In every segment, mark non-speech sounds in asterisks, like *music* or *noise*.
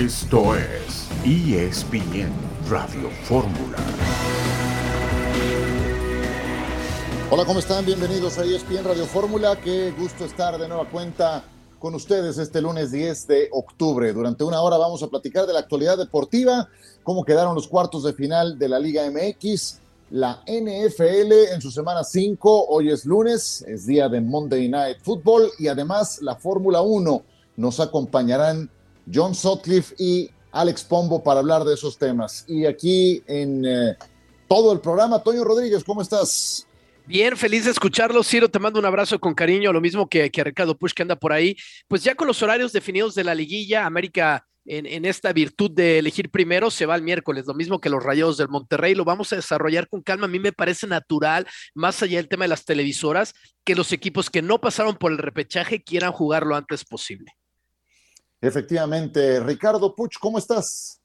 Esto es ESPN Radio Fórmula. Hola, ¿cómo están? Bienvenidos a ESPN Radio Fórmula. Qué gusto estar de nueva cuenta con ustedes este lunes 10 de octubre. Durante una hora vamos a platicar de la actualidad deportiva, cómo quedaron los cuartos de final de la Liga MX, la NFL en su semana 5. Hoy es lunes, es día de Monday Night Football y además la Fórmula 1. Nos acompañarán John Sutcliffe y Alex Pombo para hablar de esos temas. Y aquí en eh, todo el programa, Toño Rodríguez, ¿cómo estás? Bien, feliz de escucharlo, Ciro. Te mando un abrazo con cariño, lo mismo que, que Ricardo Push que anda por ahí. Pues ya con los horarios definidos de la liguilla, América en, en, esta virtud de elegir primero se va el miércoles, lo mismo que los Rayados del Monterrey. Lo vamos a desarrollar con calma. A mí me parece natural, más allá del tema de las televisoras, que los equipos que no pasaron por el repechaje quieran jugar lo antes posible. Efectivamente. Ricardo Puch, ¿cómo estás?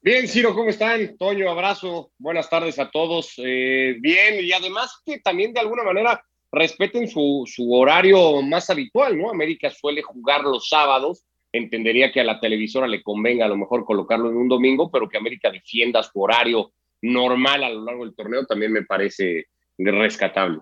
Bien, Ciro, ¿cómo están? Toño, abrazo. Buenas tardes a todos. Eh, bien, y además que también de alguna manera respeten su, su, horario más habitual, ¿no? América suele jugar los sábados. Entendería que a la televisora le convenga a lo mejor colocarlo en un domingo, pero que América defienda su horario normal a lo largo del torneo también me parece rescatable.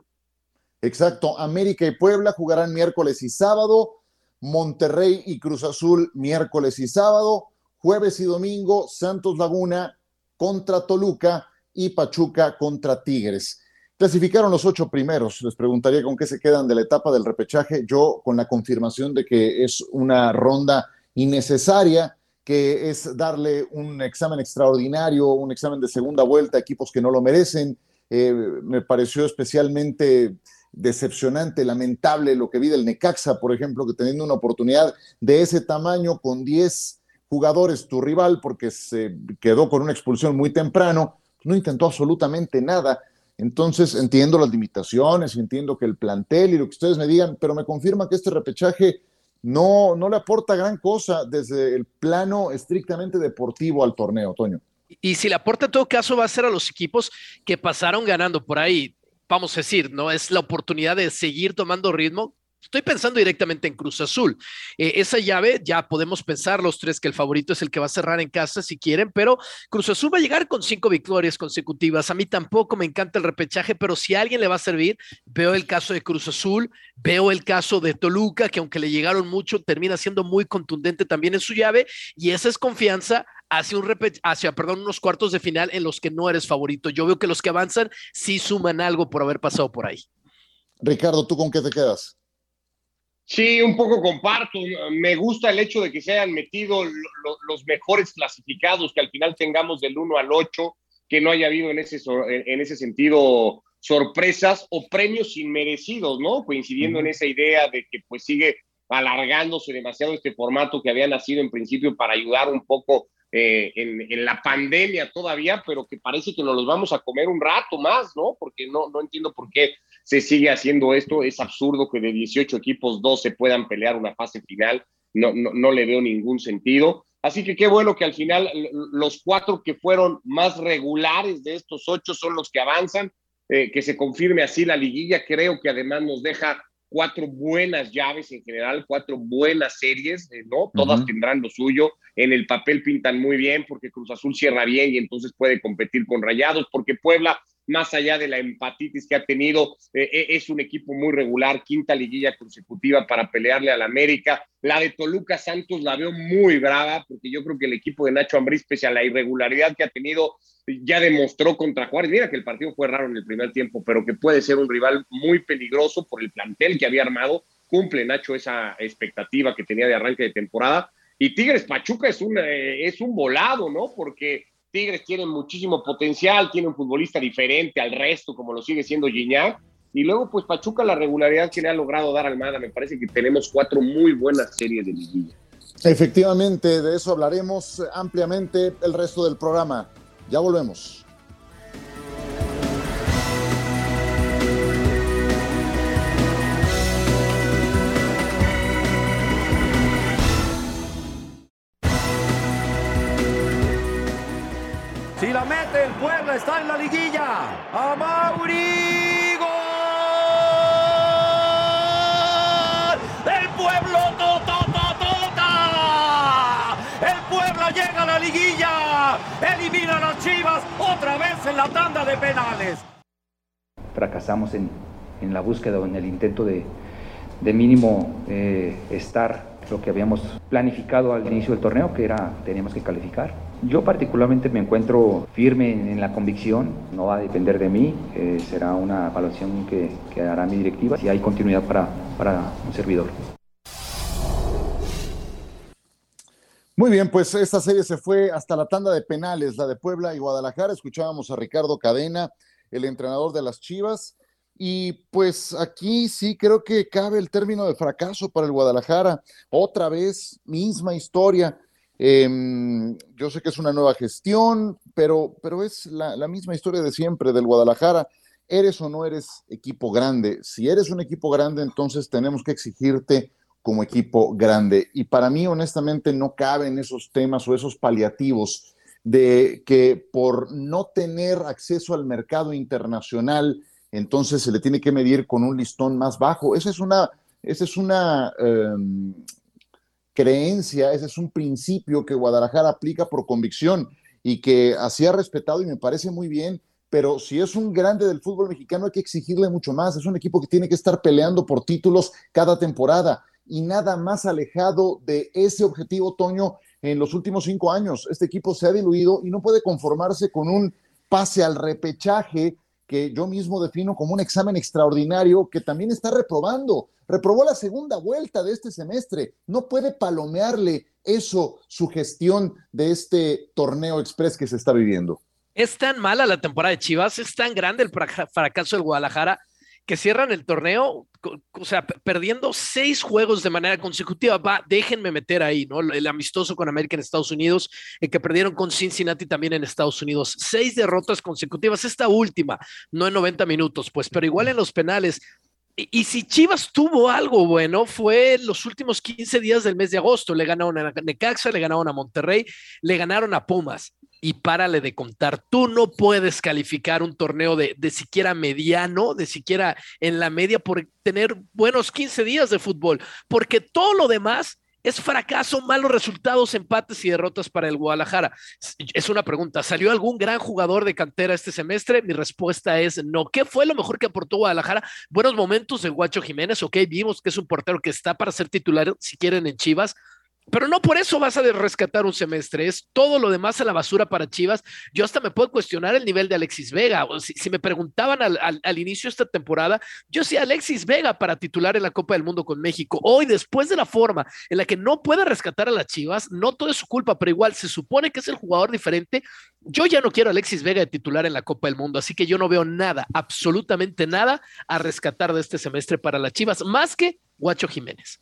Exacto. América y Puebla jugarán miércoles y sábado. Monterrey y Cruz Azul miércoles y sábado, jueves y domingo Santos Laguna contra Toluca y Pachuca contra Tigres. Clasificaron los ocho primeros. Les preguntaría con qué se quedan de la etapa del repechaje. Yo con la confirmación de que es una ronda innecesaria, que es darle un examen extraordinario, un examen de segunda vuelta a equipos que no lo merecen. Eh, me pareció especialmente decepcionante, lamentable lo que vi del Necaxa, por ejemplo, que teniendo una oportunidad de ese tamaño con 10 jugadores, tu rival, porque se quedó con una expulsión muy temprano, no intentó absolutamente nada. Entonces entiendo las limitaciones, entiendo que el plantel y lo que ustedes me digan, pero me confirma que este repechaje no, no le aporta gran cosa desde el plano estrictamente deportivo al torneo, Toño. Y si le aporta en todo caso va a ser a los equipos que pasaron ganando por ahí vamos a decir, ¿no? Es la oportunidad de seguir tomando ritmo. Estoy pensando directamente en Cruz Azul. Eh, esa llave ya podemos pensar los tres que el favorito es el que va a cerrar en casa si quieren, pero Cruz Azul va a llegar con cinco victorias consecutivas. A mí tampoco me encanta el repechaje, pero si a alguien le va a servir, veo el caso de Cruz Azul, veo el caso de Toluca, que aunque le llegaron mucho, termina siendo muy contundente también en su llave, y esa es confianza hacia, un hacia perdón, unos cuartos de final en los que no eres favorito. Yo veo que los que avanzan sí suman algo por haber pasado por ahí. Ricardo, ¿tú con qué te quedas? Sí, un poco comparto. Me gusta el hecho de que se hayan metido los mejores clasificados, que al final tengamos del 1 al 8, que no haya habido en ese, en ese sentido sorpresas o premios inmerecidos, ¿no? Coincidiendo en esa idea de que pues sigue alargándose demasiado este formato que había nacido en principio para ayudar un poco eh, en, la pandemia todavía, pero que parece que nos los vamos a comer un rato más, ¿no? Porque no, no entiendo por qué se sigue haciendo esto. Es absurdo que de 18 equipos 12 puedan pelear una fase final. No, no, no le veo ningún sentido. Así que qué bueno que al final los cuatro que fueron más regulares de estos ocho son los que avanzan, eh, que se confirme así la liguilla. Creo que además nos deja cuatro buenas llaves en general, cuatro buenas series, eh, ¿no? Todas tendrán lo suyo. En el papel pintan muy bien porque Cruz Azul cierra bien y entonces puede competir con Rayados, porque Puebla más allá de la empatitis que ha tenido, eh, eh, es un equipo muy regular, quinta liguilla consecutiva para pelearle al América. La de Toluca Santos la veo muy brava, porque yo creo que el equipo de Nacho Ambriz, pese a la irregularidad que ha tenido, ya demostró contra Juárez. Mira que el partido fue raro en el primer tiempo, pero que puede ser un rival muy peligroso por el plantel que había armado. Cumple Nacho esa expectativa que tenía de arranque de temporada. Y Tigres Pachuca es un, eh, es un volado, ¿no? Porque Tigres tiene muchísimo potencial, tiene un futbolista diferente al resto, como lo sigue siendo Gignac. Y luego, pues Pachuca, la regularidad que le ha logrado dar Almada, me parece que tenemos cuatro muy buenas series de liguilla. Efectivamente, de eso hablaremos ampliamente el resto del programa. Ya volvemos. Mete el Puebla, está en la liguilla. A Mauri. El pueblo, tota, tota, tota. El pueblo liguilla. Elimina a las Chivas otra vez en la tanda de penales. Fracasamos en, en la búsqueda o en el intento de, de mínimo eh, estar lo que habíamos planificado al inicio del torneo, que era teníamos que calificar. Yo particularmente me encuentro firme en, la convicción, no va a depender de mí, eh, será una evaluación que, que, hará mi directiva si hay continuidad para, para un servidor. Muy bien, pues esta serie se fue hasta la tanda de penales, la de Puebla y Guadalajara. Escuchábamos a Ricardo Cadena, el entrenador de las Chivas. Y pues aquí sí creo que cabe el término de fracaso para el Guadalajara. Otra vez, misma historia. Em, yo sé que es una nueva gestión, pero, pero es la, misma historia de siempre del Guadalajara. Eres o no eres equipo grande. Si eres un equipo grande, entonces tenemos que exigirte como equipo grande. Y para mí, honestamente, no caben esos temas o esos paliativos de que por no tener acceso al mercado internacional, entonces se le tiene que medir con un listón más bajo. Esa es una, esa es una um, creencia, ese es un principio que Guadalajara aplica por convicción y que así ha respetado y me parece muy bien. Pero si es un grande del fútbol mexicano, hay que exigirle mucho más. Es un equipo que tiene que estar peleando por títulos cada temporada y nada más alejado de ese objetivo, Toño, en los últimos cinco años. Este equipo se ha diluido y no puede conformarse con un pase al repechaje que yo mismo defino como un examen extraordinario que también está reprobando. Reprobó la segunda vuelta de este semestre. No puede palomearle eso su gestión de este torneo express que se está viviendo. Es tan mala la temporada de Chivas, es tan grande el fracaso del Guadalajara que cierran el torneo, o sea, perdiendo seis juegos de manera consecutiva. Va, déjenme meter ahí, ¿no? El amistoso con América en Estados Unidos, el que perdieron con Cincinnati también en Estados Unidos. Seis derrotas consecutivas, esta última, no en 90 minutos, pues, pero igual en los penales. Y, y si Chivas tuvo algo bueno, fue los últimos 15 días del mes de agosto. Le ganaron a Necaxa, le ganaron a Monterrey, le ganaron a Pumas y párale de contar. Tú no puedes calificar un torneo de, de, siquiera mediano, de siquiera en la media por tener buenos 15 días de fútbol, porque todo lo demás es fracaso, malos resultados, empates y derrotas para el Guadalajara. Es una pregunta, ¿salió algún gran jugador de cantera este semestre? Mi respuesta es no. ¿Qué fue lo mejor que aportó Guadalajara? Buenos momentos de Guacho Jiménez, ok, vimos que es un portero que está para ser titular, si quieren, en Chivas, pero no por eso vas a rescatar un semestre, es todo lo demás a la basura para Chivas. Yo hasta me puedo cuestionar el nivel de Alexis Vega. O si, me preguntaban al, al, al, inicio de esta temporada, yo sí Alexis Vega para titular en la Copa del Mundo con México. Hoy, después de la forma en la que no puede rescatar a las Chivas, no todo es su culpa, pero igual se supone que es el jugador diferente. Yo ya no quiero a Alexis Vega de titular en la Copa del Mundo, así que yo no veo nada, absolutamente nada a rescatar de este semestre para las Chivas, más que Guacho Jiménez.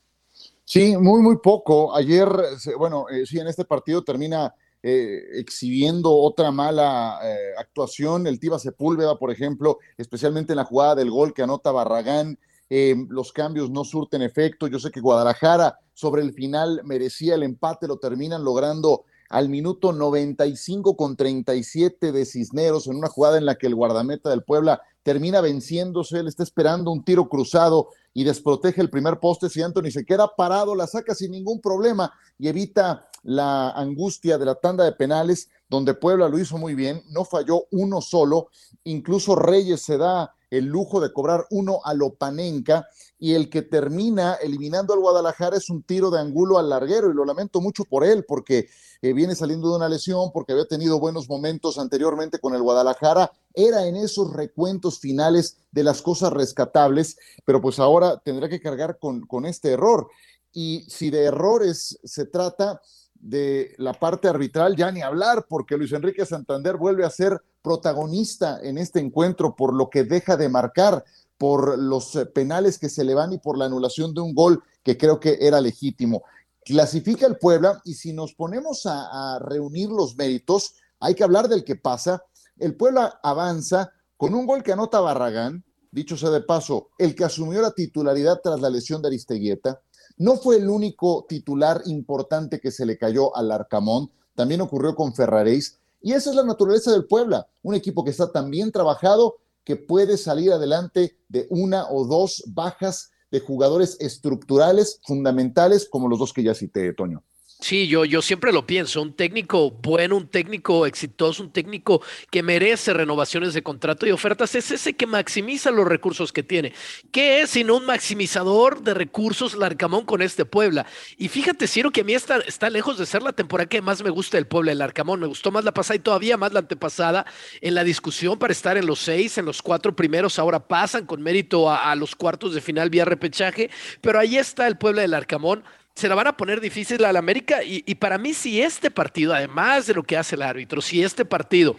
Sí, muy, muy poco. Ayer, bueno, eh, sí, en este partido termina eh, exhibiendo otra mala eh, actuación. El Tiva Sepúlveda, por ejemplo, especialmente en la jugada del gol que anota Barragán. los cambios no surten efecto. Yo sé que Guadalajara sobre el final merecía el empate, lo terminan logrando al minuto 95 con 37 de Cisneros en una jugada en la que el guardameta del Puebla termina venciéndose, él está esperando un tiro cruzado y desprotege el primer poste si Anthony se queda parado, la saca sin ningún problema y evita la angustia de la tanda de penales, donde Puebla lo hizo muy bien, no falló uno solo, incluso Reyes se da el lujo de cobrar uno a Lopanenka y el que termina eliminando al Guadalajara es un tiro de angulo al larguero y lo lamento mucho por él porque eh, viene saliendo de una lesión, porque había tenido buenos momentos anteriormente con el Guadalajara, era en esos recuentos finales de las cosas rescatables, pero pues ahora tendrá que cargar con, con este error. Y si de errores se trata, de la parte arbitral ya ni hablar, porque Luis Enrique Santander vuelve a ser protagonista en este encuentro por lo que deja de marcar, por los eh, penales que se le van y por la anulación de un gol que creo que era legítimo. Clasifica el Puebla y si nos ponemos a, a reunir los méritos, hay que hablar del que pasa. El Puebla avanza con un gol que anota Barragán, dicho sea de paso, el que asumió la titularidad tras la lesión de Aristeguieta, no fue el único titular importante que se le cayó al Arcamón, también ocurrió con Ferraréis, y esa es la naturaleza del Puebla, un equipo que está tan bien trabajado que puede salir adelante de una o dos bajas de jugadores estructurales fundamentales como los dos que ya cité, Toño. Sí, yo, yo siempre lo pienso, un técnico bueno, un técnico exitoso, un técnico que merece renovaciones de contrato y ofertas, es ese que maximiza los recursos que tiene. ¿Qué es sino un maximizador de recursos Larcamón con este Puebla? Y fíjate, Ciro, que a mí está, está lejos de ser la temporada que más me gusta del Puebla, el Arcamón. Me gustó más la pasada y todavía más la antepasada en la discusión para estar en los seis, en los cuatro primeros. Ahora pasan con mérito a, a los cuartos de final vía repechaje, pero ahí está el Puebla del Arcamón se la van a poner difícil al América y, y, para mí si este partido, además de lo que hace el árbitro, si este partido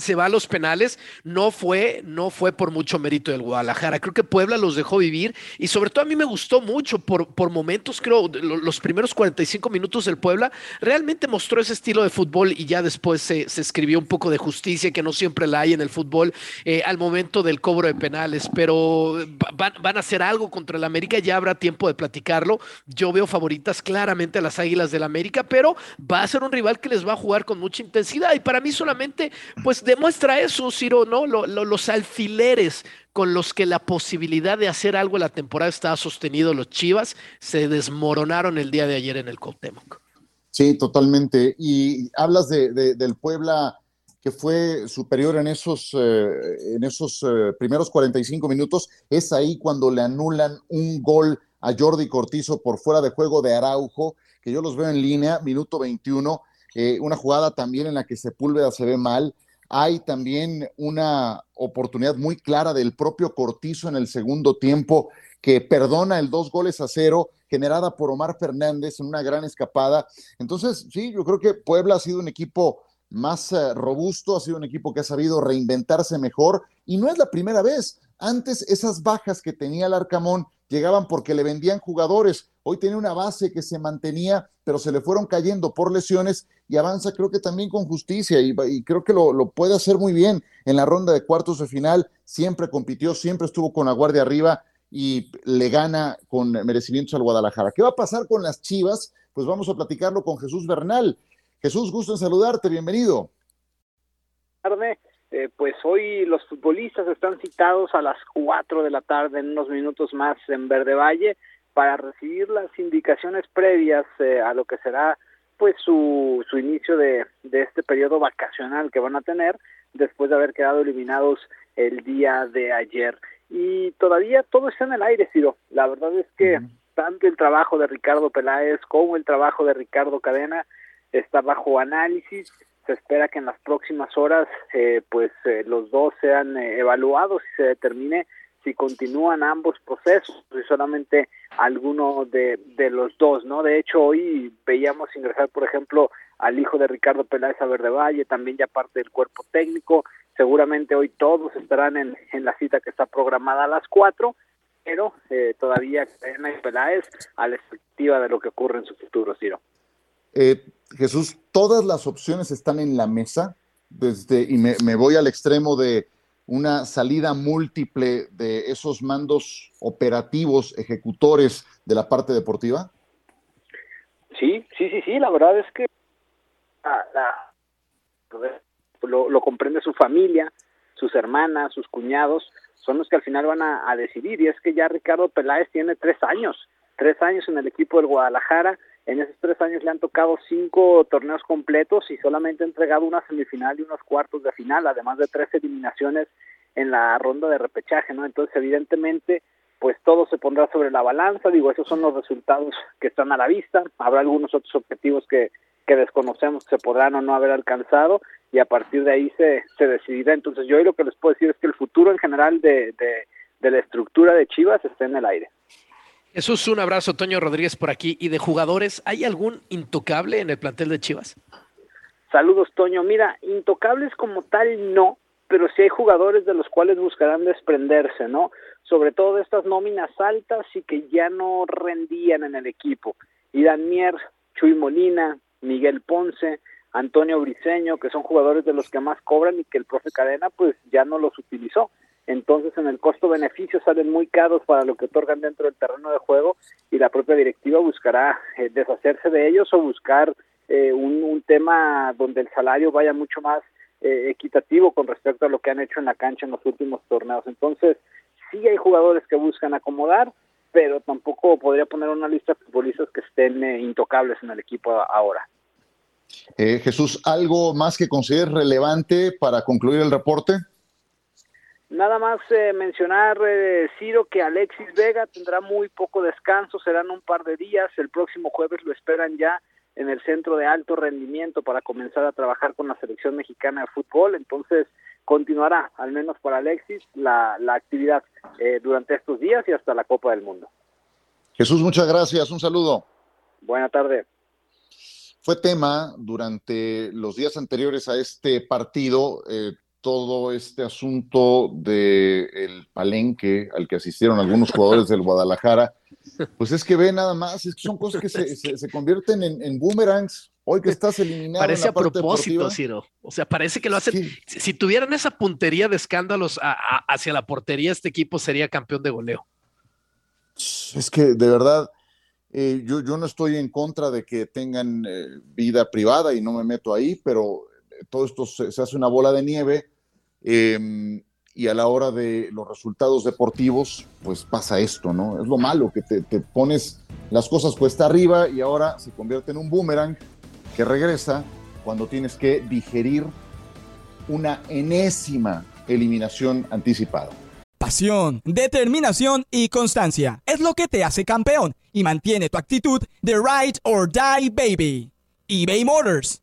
se va a los penales, no fue, no fue por mucho mérito del Guadalajara. Creo que Puebla los dejó vivir y sobre todo a mí me gustó mucho por, por momentos, creo, los primeros 45 minutos del Puebla realmente mostró ese estilo de fútbol y ya después se, se escribió un poco de justicia que no siempre la hay en el fútbol eh, al momento del cobro de penales, pero van, van a hacer algo contra el América, ya habrá tiempo de platicarlo. Yo veo claramente a las Águilas del América, pero va a ser un rival que les va a jugar con mucha intensidad y para mí solamente, pues demuestra eso, Ciro, ¿no? Lo, lo, los alfileres con los que la posibilidad de hacer algo en la temporada estaba sostenido los Chivas se desmoronaron el día de ayer en el Cuauhtémoc. Sí, totalmente. Y hablas de, de, del Puebla que fue superior en esos, eh, en esos eh, primeros 45 minutos. Es ahí cuando le anulan un gol a Jordi Cortizo por fuera de juego de Araujo, que yo los veo en línea, minuto 21. Eh, una jugada también en la que Sepúlveda se ve mal hay también una oportunidad muy clara del propio Cortizo en el segundo tiempo que perdona el dos goles a cero generada por Omar Fernández en una gran escapada. Entonces, sí, yo creo que Puebla ha sido un equipo más uh, robusto, ha sido un equipo que ha sabido reinventarse mejor y no es la primera vez. Antes esas bajas que tenía el Arcamón llegaban porque le vendían jugadores. Hoy tiene una base que se mantenía, pero se le fueron cayendo por lesiones y avanza creo que también con justicia y, creo que lo, puede hacer muy bien en la ronda de cuartos de final. Siempre compitió, siempre estuvo con la guardia arriba y le gana con merecimientos al Guadalajara. ¿Qué va a pasar con las Chivas? Pues vamos a platicarlo con Jesús Bernal. Jesús, gusto en saludarte, bienvenido. Tarde. Eh, pues hoy los futbolistas están citados a las 4 de la tarde, en unos minutos más, en Verde Valle, para recibir las indicaciones previas eh, a lo que será pues su, su inicio de, de este periodo vacacional que van a tener después de haber quedado eliminados el día de ayer. Y todavía todo está en el aire, Ciro. La verdad es que uh -huh. tanto el trabajo de Ricardo Peláez como el trabajo de Ricardo Cadena está bajo análisis se espera que en las próximas horas eh, pues eh, los dos sean eh, evaluados y se determine si continúan ambos procesos y solamente alguno de, de los dos, ¿no? De hecho, hoy veíamos ingresar, por ejemplo, al hijo de Ricardo Peláez a Verde Valle, también ya parte del cuerpo técnico, seguramente hoy todos estarán en, en la cita que está programada a las cuatro, pero eh, todavía Peláez a la expectativa de lo que ocurre en su futuro, Ciro. Eh, Jesús, todas las opciones están en la mesa, desde, y me, voy al extremo de una salida múltiple de esos mandos operativos, ejecutores de la parte deportiva. Sí, sí, sí, sí, la verdad es que la, lo, comprende su familia, sus hermanas, sus cuñados, son los que al final van a, a decidir, y es que ya Ricardo Peláez tiene tres años, tres años en el equipo del Guadalajara, en esos tres años le han tocado cinco torneos completos y solamente ha entregado una semifinal y unos cuartos de final, además de tres eliminaciones en la ronda de repechaje, ¿no? Entonces, evidentemente, pues todo se pondrá sobre la balanza, digo, esos son los resultados que están a la vista, habrá algunos otros objetivos que, que desconocemos que se podrán o no haber alcanzado y a partir de ahí se, se decidirá. Entonces, yo hoy lo que les puedo decir es que el futuro en general de, de, de la estructura de Chivas está en el aire. Jesús, un abrazo, Toño Rodríguez por aquí. ¿Y de jugadores, hay algún intocable en el plantel de Chivas? Saludos, Toño. Mira, intocables como tal no, pero sí hay jugadores de los cuales buscarán desprenderse, ¿no? Sobre todo de estas nóminas altas y que ya no rendían en el equipo. Irán Mier, Chuy Molina, Miguel Ponce, Antonio Briseño, que son jugadores de los que más cobran y que el profe Cadena pues ya no los utilizó entonces en el costo-beneficio salen muy caros para lo que otorgan dentro del terreno de juego y la propia directiva buscará eh, deshacerse de ellos o buscar eh, un, tema donde el salario vaya mucho más eh, equitativo con respecto a lo que han hecho en la cancha en los últimos torneos. Entonces sí hay jugadores que buscan acomodar, pero tampoco podría poner una lista de futbolistas que estén eh, intocables en el equipo ahora. Eh, Jesús, ¿algo más que consideres relevante para concluir el reporte? Nada más eh, mencionar, Ciro, que Alexis Vega tendrá muy poco descanso, serán un par de días, el próximo jueves lo esperan ya en el centro de alto rendimiento para comenzar a trabajar con la selección mexicana de fútbol, entonces continuará, al menos para Alexis, la, la actividad eh, durante estos días y hasta la Copa del Mundo. Jesús, muchas gracias, un saludo. Buena tarde. Fue tema durante los días anteriores a este partido eh, todo este asunto del el palenque al que asistieron algunos jugadores del Guadalajara. Pues es que ve nada más, es que son cosas que se, se, convierten en, en boomerangs Hoy que estás eliminado. Parece a propósito, Ciro. O sea, parece que lo hacen. Si tuvieran esa puntería de escándalos hacia la portería, este equipo sería campeón de goleo. Es que de verdad, eh, yo, yo, no estoy en contra de que tengan eh, vida privada y no me meto ahí, pero todo esto se, hace una bola de nieve em, y a la hora de los resultados deportivos, pues pasa esto, ¿no? Es lo malo, que te, te pones las cosas cuesta arriba y ahora se convierte en un boomerang que regresa cuando tienes que digerir una enésima eliminación anticipada. Pasión, determinación y constancia es lo que te hace campeón y mantiene tu actitud de ride or die baby. eBay Motors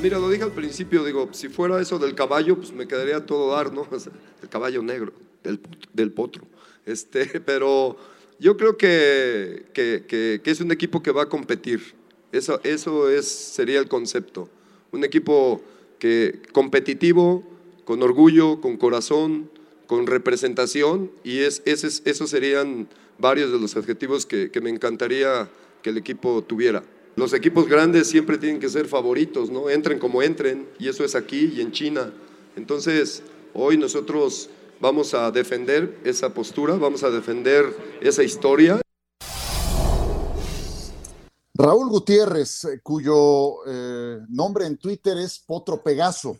Pues mira, lo dije al principio, digo, si fuera eso del caballo, pues me quedaría todo dar, ¿no? *laughs* El caballo negro, del, del potro. Este, *laughs* pero yo creo que, que, es un equipo que va a competir. Eso, eso es, sería el concepto. Un equipo que, competitivo, con orgullo, con corazón, con representación, y es, ese, esos serían varios de los adjetivos que, que me encantaría que el equipo tuviera. Los equipos grandes siempre tienen que ser favoritos, ¿no? Entren como entren, y eso es aquí y en China. Entonces, hoy nosotros Vamos a defender esa postura, vamos a defender esa historia. Raúl Gutiérrez, eh, cuyo eh, nombre en Twitter es Potro Pegaso,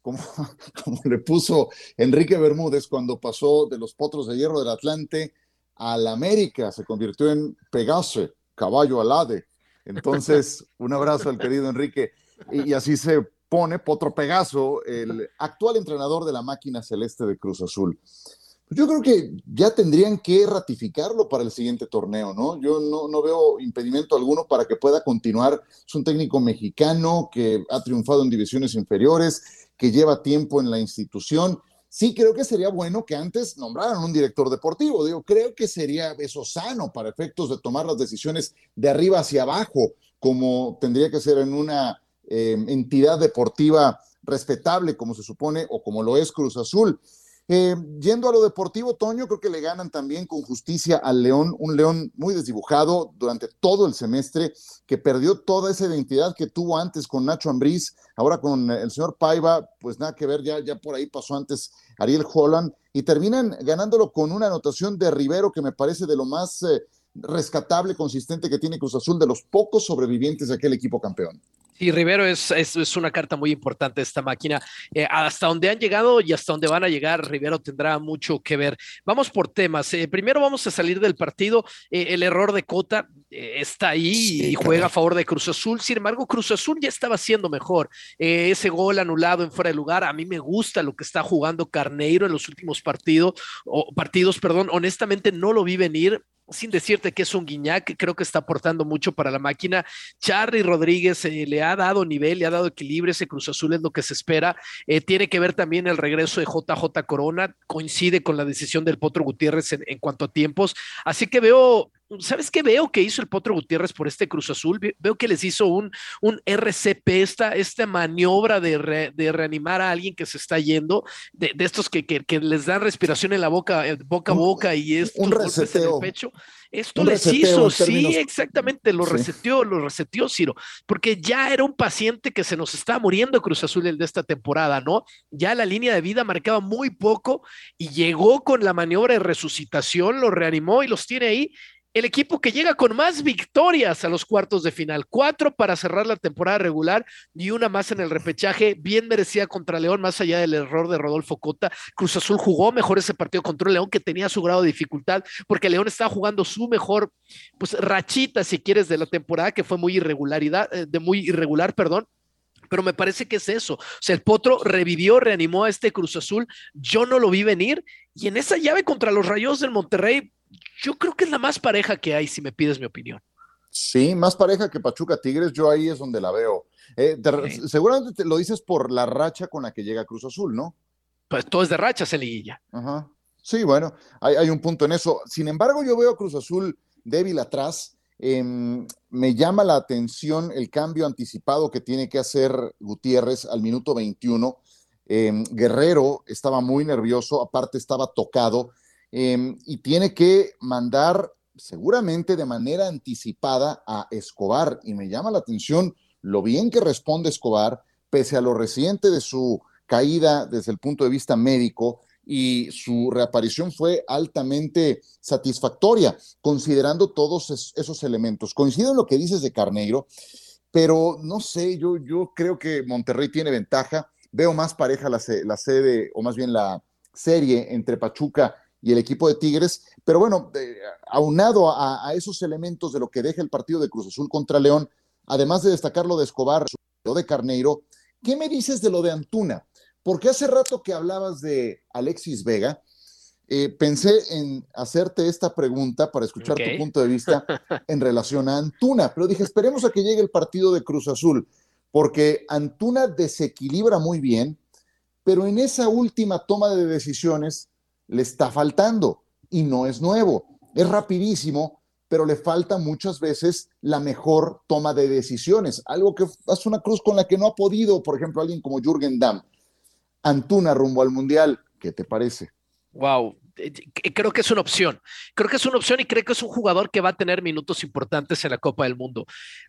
como, *laughs* le puso Enrique Bermúdez cuando pasó de los Potros de Hierro del Atlante al América, se convirtió en Pegaso, caballo alade. Entonces, un abrazo al querido Enrique. Y, así se pone Potro Pegaso, el actual entrenador de la máquina celeste de Cruz Azul. Yo creo que ya tendrían que ratificarlo para el siguiente torneo, ¿no? Yo no, no, veo impedimento alguno para que pueda continuar. Es un técnico mexicano que ha triunfado en divisiones inferiores, que lleva tiempo en la institución. Sí, creo que sería bueno que antes nombraran un director deportivo. Digo, creo que sería eso sano para efectos de tomar las decisiones de arriba hacia abajo, como tendría que ser en una eh, entidad deportiva respetable como se supone o como lo es Cruz Azul. Eh, yendo a lo deportivo, Toño, creo que le ganan también con justicia al León, un León muy desdibujado durante todo el semestre, que perdió toda esa identidad que tuvo antes con Nacho Ambriz, ahora con el señor Paiva, pues nada que ver, ya, ya por ahí pasó antes Ariel Holland, y terminan ganándolo con una anotación de Rivero que me parece de lo más eh, rescatable, consistente que tiene Cruz Azul, de los pocos sobrevivientes de aquel equipo campeón. Y Rivero es, es, una carta muy importante esta máquina. Eh, hasta donde han llegado y hasta donde van a llegar, Rivero tendrá mucho que ver. Vamos por temas. Eh, primero vamos a salir del partido. Eh, el error de Cota está ahí y juega a favor de Cruz Azul. Sin embargo, Cruz Azul ya estaba siendo mejor. ese gol anulado en fuera de lugar, a mí me gusta lo que está jugando Carneiro en los últimos partidos, o, partidos, perdón. Honestamente no lo vi venir sin decirte que es un Guiñac, creo que está aportando mucho para la máquina. Charly Rodríguez eh, le ha dado nivel, le ha dado equilibrio, ese Cruz Azul es lo que se espera. Eh, tiene que ver también el regreso de JJ Corona, coincide con la decisión del Potro Gutiérrez en, en cuanto a tiempos. Así que veo ¿sabes qué veo que hizo el Potro Gutiérrez por este Cruz Azul? Veo que les hizo un, un RCP, esta, esta maniobra de, de, reanimar a alguien que se está yendo, de, de estos que, que, que, les dan respiración en la boca, eh, boca a boca y estos un en el pecho. Esto les hizo, sí, exactamente, lo sí. reseteó, lo reseteó Ciro, porque ya era un paciente que se nos está muriendo Cruz Azul el de esta temporada, ¿no? Ya la línea de vida marcaba muy poco y llegó con la maniobra de resucitación, lo reanimó y los tiene ahí el equipo que llega con más victorias a los cuartos de final. Cuatro para cerrar la temporada regular y una más en el repechaje, bien merecida contra León, más allá del error de Rodolfo Cota. Cruz Azul jugó mejor ese partido contra León, que tenía su grado de dificultad, porque León estaba jugando su mejor, pues, rachita, si quieres, de la temporada, que fue muy irregularidad, eh, de muy irregular, perdón pero me parece que es eso. O sea, el Potro revivió, reanimó a este Cruz Azul. Yo no lo vi venir y en esa llave contra los Rayos del Monterrey, yo creo que es la más pareja que hay, si me pides mi opinión. Sí, más pareja que Pachuca Tigres, yo ahí es donde la veo. Eh, te, sí. Seguramente te lo dices por la racha con la que llega Cruz Azul, ¿no? Pues todo es de rachas en liguilla. Ajá. Sí, bueno, hay, hay, un punto en eso. Sin embargo, yo veo a Cruz Azul débil atrás. Eh, me llama la atención el cambio anticipado que tiene que hacer Gutiérrez al minuto 21. Eh, Guerrero estaba muy nervioso, aparte estaba tocado eh, y tiene que mandar seguramente de manera anticipada a Escobar. Y me llama la atención lo bien que responde Escobar, pese a lo reciente de su caída desde el punto de vista médico, y su reaparición fue altamente satisfactoria, considerando todos esos elementos. Coincido en lo que dices de Carneiro, pero no sé, yo, yo creo que Monterrey tiene ventaja. Veo más pareja la, la sede, o más bien la serie entre Pachuca y el equipo de Tigres. Pero bueno, eh, aunado a, a, esos elementos de lo que deja el partido de Cruz Azul contra León, además de destacar lo de Escobar, lo de Carneiro, ¿qué me dices de lo de Antuna? Porque hace rato que hablabas de Alexis Vega, eh, pensé en hacerte esta pregunta para escuchar okay. tu punto de vista *laughs* en relación a Antuna, pero dije, esperemos a que llegue el partido de Cruz Azul, porque Antuna desequilibra muy bien, pero en esa última toma de decisiones le está faltando y no es nuevo. Es rapidísimo, pero le falta muchas veces la mejor toma de decisiones, algo que es una cruz con la que no ha podido, por ejemplo, alguien como Jürgen Damm. Antuna rumbo al Mundial, ¿qué te parece? Wow, creo que es una opción. Creo que es una opción y creo que es un jugador que va a tener minutos importantes en la Copa del Mundo.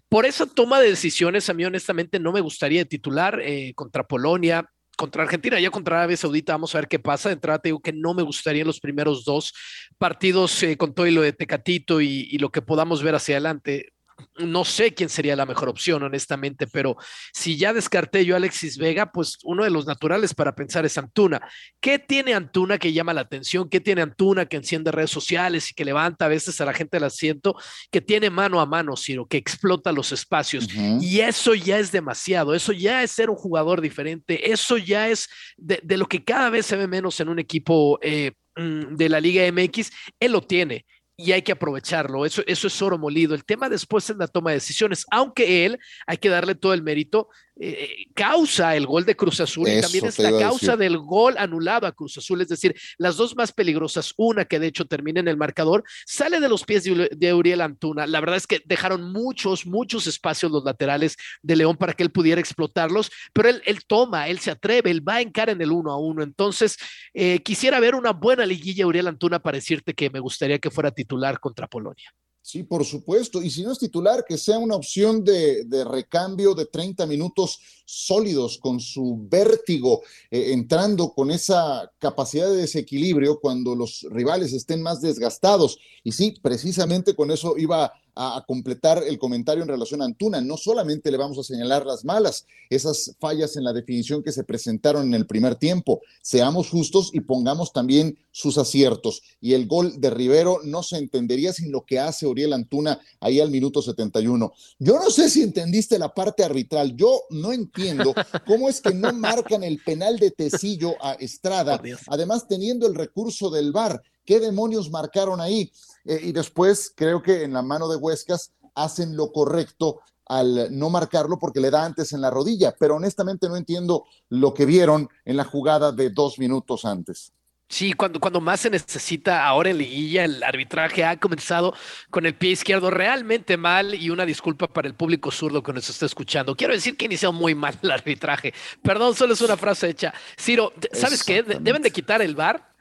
Por esa toma de decisiones, a mí honestamente no me gustaría titular eh, contra Polonia contra Argentina, ya contra Arabia Saudita, vamos a ver qué pasa. De entrada te digo que no me gustaría los primeros dos partidos eh, con todo y lo de Tecatito y, y, lo que podamos ver hacia adelante. No sé quién sería la mejor opción, honestamente, pero si ya descarté yo a Alexis Vega, pues uno de los naturales para pensar es Antuna. ¿Qué tiene Antuna que llama la atención? ¿Qué tiene Antuna que enciende redes sociales y que levanta a veces a la gente del asiento? Que tiene mano a mano, Ciro, que explota los espacios. Uh -huh. Y eso ya es demasiado, eso ya es ser un jugador diferente, eso ya es de, de lo que cada vez se ve menos en un equipo eh, mm, de la Liga MX. Él lo tiene y hay que aprovecharlo. Eso, eso es oro molido. El tema después es la toma de decisiones, aunque él, hay que darle todo el mérito, eh, causa el gol de Cruz Azul eso y también es la causa del gol anulado a Cruz Azul, es decir, las dos más peligrosas, una que de hecho termina en el marcador, sale de los pies de, de Uriel Antuna. La verdad es que dejaron muchos, muchos espacios los laterales de León para que él pudiera explotarlos, pero él, él toma, él se atreve, él va en cara en el uno a uno. Entonces, eh, quisiera ver una buena liguilla Uriel Antuna para decirte que me gustaría que fuera titular contra Polonia. Sí, por supuesto. Y si no es titular, que sea una opción de, recambio de 30 minutos sólidos, con su vértigo, eh, entrando con esa capacidad de desequilibrio cuando los rivales estén más desgastados. Y sí, precisamente con eso iba a, a, completar el comentario en relación a Antuna. No solamente le vamos a señalar las malas, esas fallas en la definición que se presentaron en el primer tiempo. Seamos justos y pongamos también sus aciertos. Y el gol de Rivero no se entendería sin lo que hace Uriel Antuna ahí al minuto 71. Yo no sé si entendiste la parte arbitral. Yo no entiendo *laughs* cómo es que no marcan el penal de Tecillo a Estrada, además teniendo el recurso del VAR ¿Qué demonios marcaron ahí? Eh, y después creo que en la mano de Huescas hacen lo correcto al no marcarlo porque le da antes en la rodilla, pero honestamente no entiendo lo que vieron en la jugada de dos minutos antes. Sí, cuando, cuando más se necesita ahora en liguilla, el arbitraje ha comenzado con el pie izquierdo realmente mal y una disculpa para el público zurdo que nos está escuchando. Quiero decir que inició muy mal el arbitraje. Perdón, solo es una frase hecha. Ciro, ¿sabes qué? Deben de quitar el VAR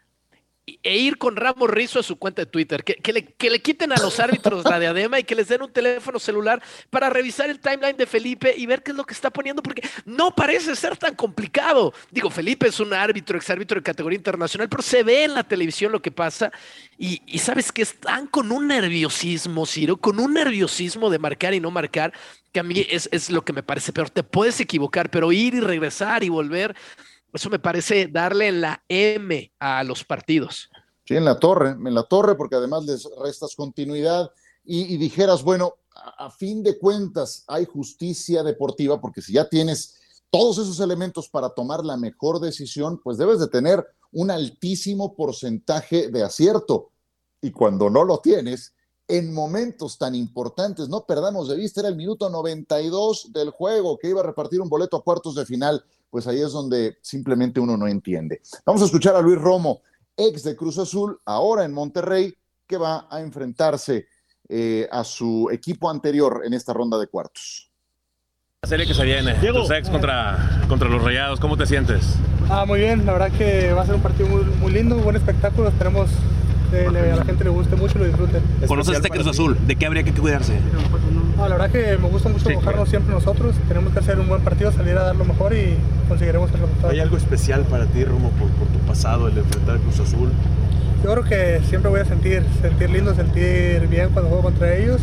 e ir con Ramos Rizo a su cuenta de Twitter, que, le, que, le, quiten a los árbitros la diadema y que les den un teléfono celular para revisar el timeline de Felipe y ver qué es lo que está poniendo, porque no parece ser tan complicado. Digo, Felipe es un árbitro, exárbitro de categoría internacional, pero se ve en la televisión lo que pasa y, y sabes que están con un nerviosismo, Ciro, con un nerviosismo de marcar y no marcar, que a mí es, es lo que me parece peor. Te puedes equivocar, pero ir y regresar y volver eso me parece darle en la M a los partidos. Sí, en la torre, en la torre, porque además les restas continuidad y, dijeras, bueno, a, fin de cuentas hay justicia deportiva, porque si ya tienes todos esos elementos para tomar la mejor decisión, pues debes de tener un altísimo porcentaje de acierto. Y cuando no lo tienes, en momentos tan importantes, no perdamos de vista, era el minuto 92 del juego, que iba a repartir un boleto a cuartos de final pues ahí es donde simplemente uno no entiende. Vamos a escuchar a Luis Romo, ex de Cruz Azul, ahora en Monterrey, que va a enfrentarse eh, a su equipo anterior en esta ronda de cuartos. La serie que se viene, Diego. tus ex contra, contra los Rayados, ¿cómo te sientes? Ah, muy bien, la verdad que va a ser un partido muy, muy lindo, un buen espectáculo, esperemos que a la gente le guste mucho y lo disfruten. ¿Conoces este Cruz Azul? ¿De qué habría que cuidarse? No, la verdad que me gusta mucho sí, siempre nosotros. Tenemos que hacer un buen partido, salir a dar lo mejor y conseguiremos el resultado. ¿Hay algo especial para ti, Romo, por, tu pasado, el enfrentar Cruz Azul? Yo creo que siempre voy a sentir, sentir lindo, sentir bien cuando juego contra ellos.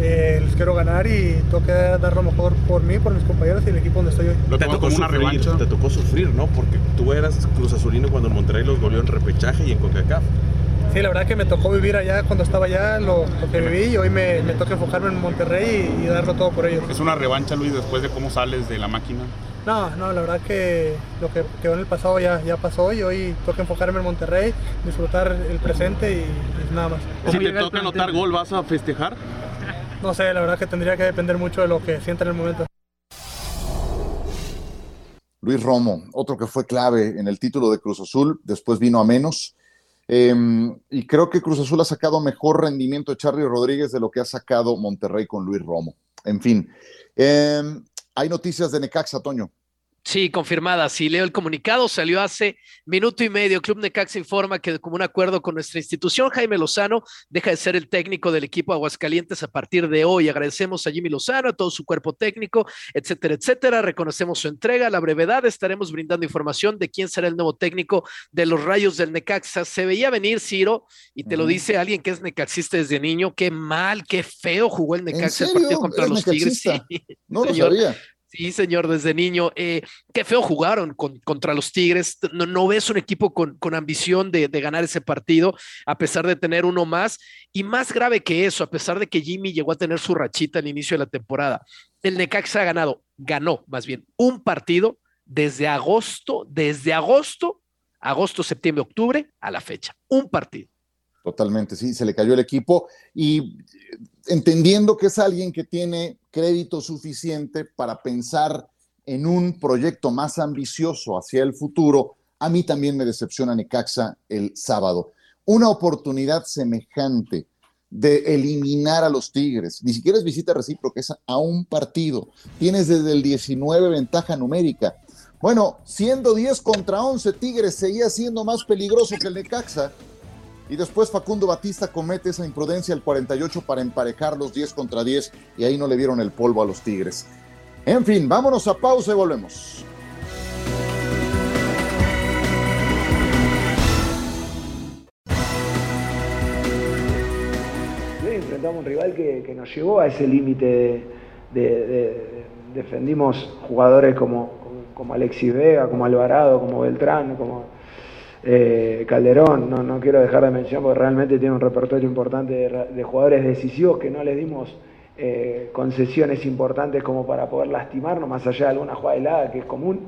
Eh, les quiero ganar y tengo que dar lo mejor por mí, por mis compañeros y el equipo donde estoy hoy. Te tocó, una revancha. te tocó sufrir, ¿no? Porque tú eras Cruz Azulino cuando el Monterrey los goleó en repechaje y en CONCACAF. Sí, la verdad que me tocó vivir allá cuando estaba allá, lo, que viví y hoy me, me, toca enfocarme en Monterrey y, darlo todo por ellos. ¿Es una revancha, Luis, después de cómo sales de la máquina? No, no, la verdad que lo que quedó en el pasado ya, ya pasó y hoy toca enfocarme en Monterrey, disfrutar el presente y, nada más. Si te toca anotar gol, ¿vas a festejar? No sé, la verdad que tendría que depender mucho de lo que sienta en el momento. Luis Romo, otro que fue clave en el título de Cruz Azul, después vino a menos Em, y creo que Cruz Azul ha sacado mejor rendimiento de Charlie Rodríguez de lo que ha sacado Monterrey con Luis Romo. En fin, em, hay noticias de Necaxa, Toño. Sí, confirmada. Si leo el comunicado, salió hace minuto y medio. Club Necaxa informa que como un acuerdo con nuestra institución, Jaime Lozano deja de ser el técnico del equipo Aguascalientes a partir de hoy. Agradecemos a Jimmy Lozano, a todo su cuerpo técnico, etcétera, etcétera. Reconocemos su entrega. la brevedad estaremos brindando información de quién será el nuevo técnico de los Rayos del Necaxa. Se veía venir, Ciro, y te lo dice alguien que es necaxista desde niño. Qué mal, qué feo jugó el Necaxa el partido contra los Tigres. *laughs* no lo sabía. Sí, señor, desde niño. Eh, qué feo jugaron contra los Tigres. No, ves un equipo con, ambición de, ganar ese partido, a pesar de tener uno más. Y más grave que eso, a pesar de que Jimmy llegó a tener su rachita al inicio de la temporada. El Necaxa ha ganado, ganó más bien, un partido desde agosto, desde agosto, agosto, septiembre, octubre, a la fecha. Un partido. Totalmente, sí, se le cayó el equipo y entendiendo que es alguien que tiene crédito suficiente para pensar en un proyecto más ambicioso hacia el futuro, a mí también me decepciona Necaxa el sábado. Una oportunidad semejante de eliminar a los Tigres, ni siquiera es visita recíproca, es a un partido. Tienes desde el 19 ventaja numérica. Bueno, siendo 10 contra 11, Tigres seguía siendo más peligroso que el Necaxa y después Facundo Batista comete esa imprudencia el 48 para emparejar los 10 contra 10 y ahí no le dieron el polvo a los Tigres. En fin, vámonos a pausa y volvemos. enfrentamos un rival que, nos llevó a ese límite de, defendimos jugadores como, como Alexis Vega, como Alvarado, como Beltrán, como eh, Calderón, no, no, quiero dejar de mencionar porque realmente tiene un repertorio importante de, jugadores decisivos que no les dimos eh, concesiones importantes como para poder lastimarnos, más allá de alguna jugada helada que es común.